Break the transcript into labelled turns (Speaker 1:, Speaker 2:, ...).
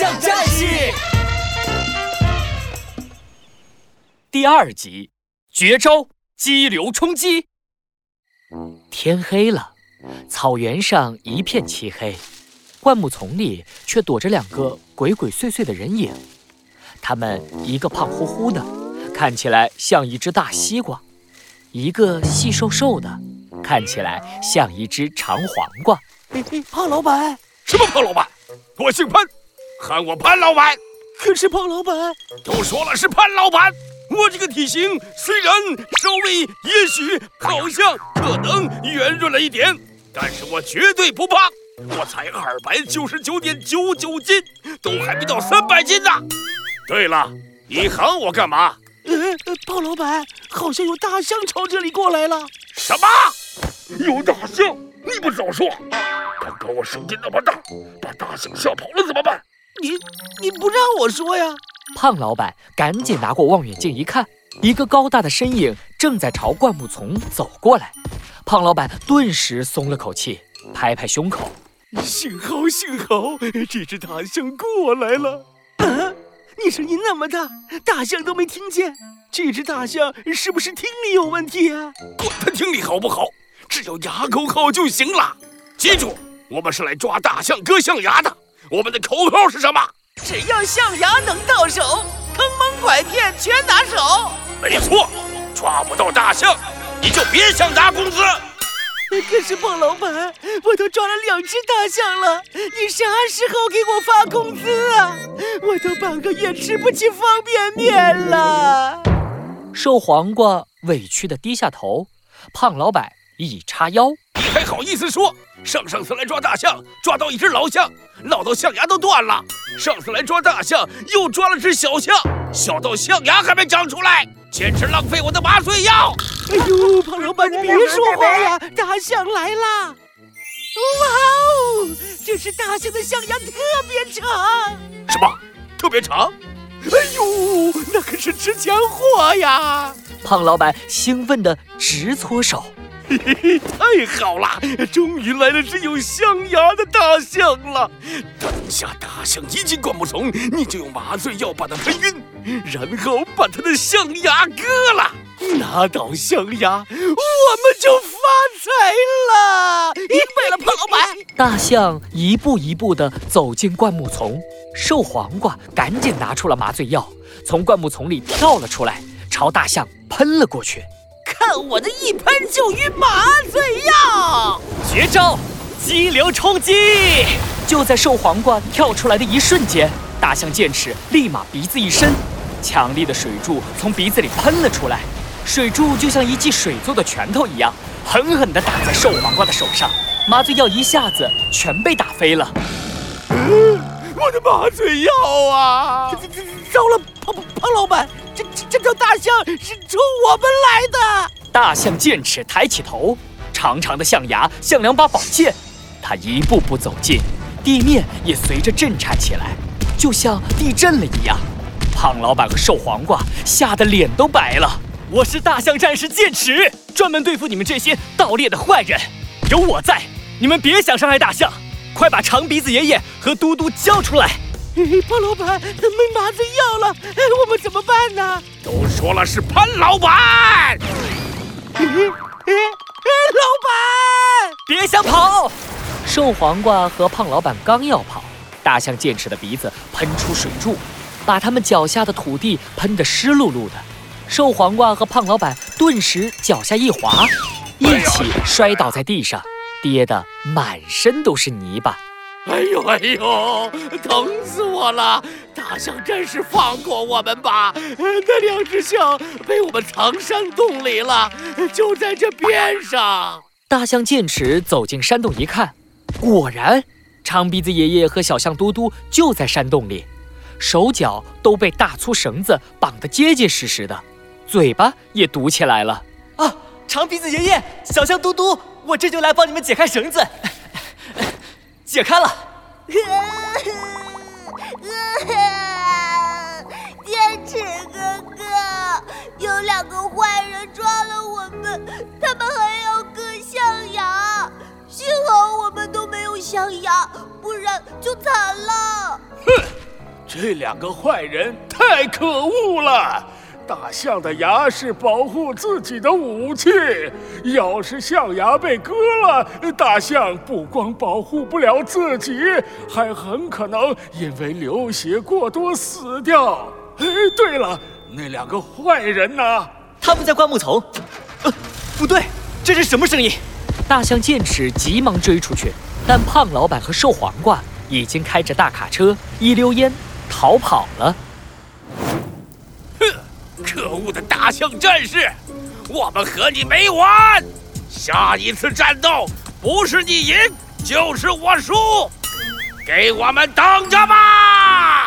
Speaker 1: 象战士
Speaker 2: 第二集，绝招激流冲击。天黑了，草原上一片漆黑，灌木丛里却躲着两个鬼鬼祟祟的人影。他们一个胖乎乎的，看起来像一只大西瓜；一个细瘦瘦的，看起来像一只长黄瓜。
Speaker 1: 胖老板，
Speaker 3: 什么胖老板？我姓潘，喊我潘老板。
Speaker 1: 可是胖老板，
Speaker 3: 都说了是潘老板。我这个体型虽然稍微、也许、好像、可能圆润了一点，但是我绝对不胖。我才二百九十九点九九斤，都还没到三百斤呢。对了，你喊我干嘛？
Speaker 1: 呃，胖老板，好像有大象朝这里过来了。
Speaker 3: 什么？有大象？你不早说！刚刚我声音那么大，把大象吓跑了怎么办？
Speaker 1: 你你不让我说呀？
Speaker 2: 胖老板赶紧拿过望远镜一看，一个高大的身影正在朝灌木丛走过来。胖老板顿时松了口气，拍拍胸口：“
Speaker 1: 幸好幸好，这只大象过来了。”啊，你声音那么大，大象都没听见。这只大象是不是听力有问题啊？
Speaker 3: 管它听力好不好，只要牙口好就行了。记住，我们是来抓大象割象牙的。我们的口号是什么？
Speaker 1: 只要象牙能到手，坑蒙拐骗全拿手。
Speaker 3: 没错，抓不到大象，你就别想拿工资。
Speaker 1: 可是胖老板，我都抓了两只大象了，你啥时候给我发工资啊？我都半个月吃不起方便面了。
Speaker 2: 瘦黄瓜委屈的低下头，胖老板一叉腰，
Speaker 3: 你还好意思说？上上次来抓大象，抓到一只老象，闹到象牙都断了。上次来抓大象，又抓了只小象，小到象牙还没长出来，简直浪费我的麻醉药。
Speaker 1: 哎呦，胖老板，你别说话呀！大象来啦！哇哦，这只大象的象牙特别长。
Speaker 3: 什么？特别长？
Speaker 1: 哎呦，那可是值钱货呀！
Speaker 2: 胖老板兴奋的直搓手。
Speaker 3: 嘿嘿嘿，太好了，终于来了只有象牙的大象了。等下大象一进灌木丛，你就用麻醉药把它喷晕，然后把它的象牙割了，拿到象牙，我们就发财了。
Speaker 1: 明白了，胖老板。
Speaker 2: 大象一步一步地走进灌木丛，瘦黄瓜赶紧拿出了麻醉药，从灌木丛里跳了出来，朝大象喷了过去。
Speaker 1: 看我的一喷就晕麻醉药！
Speaker 2: 绝招，激流冲击！就在瘦黄瓜跳出来的一瞬间，大象剑齿立马鼻子一伸，强力的水柱从鼻子里喷了出来。水柱就像一记水做的拳头一样，狠狠地打在瘦黄瓜的手上。麻醉药一下子全被打飞了。
Speaker 3: 我的麻醉药啊！
Speaker 1: 糟了，胖胖老板！这这这条大象是冲我们来的！
Speaker 2: 大象剑齿抬起头，长长的象牙像两把宝剑。它一步步走近，地面也随着震颤起来，就像地震了一样。胖老板和瘦黄瓜吓得脸都白了。我是大象战士剑齿，专门对付你们这些盗猎的坏人。有我在，你们别想伤害大象。快把长鼻子爷爷和嘟嘟交出来！
Speaker 1: 胖老板没麻醉药了，我们怎么办呢？
Speaker 3: 都说了是潘老板！
Speaker 1: 老板，
Speaker 2: 别想跑！瘦黄瓜和胖老板刚要跑，大象剑齿的鼻子喷出水柱，把他们脚下的土地喷得湿漉漉的。瘦黄瓜和胖老板顿时脚下一滑，一起摔倒在地上，跌得满身都是泥巴。
Speaker 3: 哎呦哎呦，疼死我了！大象战士，放过我们吧！那两只象被我们藏山洞里了，就在这边上。
Speaker 2: 大象剑齿走进山洞一看，果然，长鼻子爷爷和小象嘟嘟就在山洞里，手脚都被大粗绳子绑得结结实实的，嘴巴也堵起来了。
Speaker 4: 啊，长鼻子爷爷，小象嘟嘟，我这就来帮你们解开绳子。解开了！
Speaker 5: 剑齿哥哥，有两个坏人抓了我们，他们还要割象牙，幸好我们都没有象牙，不然就惨了。
Speaker 3: 哼，这两个坏人太可恶了！大象的牙是保护自己的武器，要是象牙被割了，大象不光保护不了自己，还很可能因为流血过多死掉。哎，对了，那两个坏人呢？
Speaker 4: 他们在灌木丛。呃，不对，这是什么声音？
Speaker 2: 大象剑齿急忙追出去，但胖老板和瘦黄瓜已经开着大卡车一溜烟逃跑了。
Speaker 3: 可恶的请战士，我们和你没完！下一次战斗不是你赢就是我输，给我们等着吧！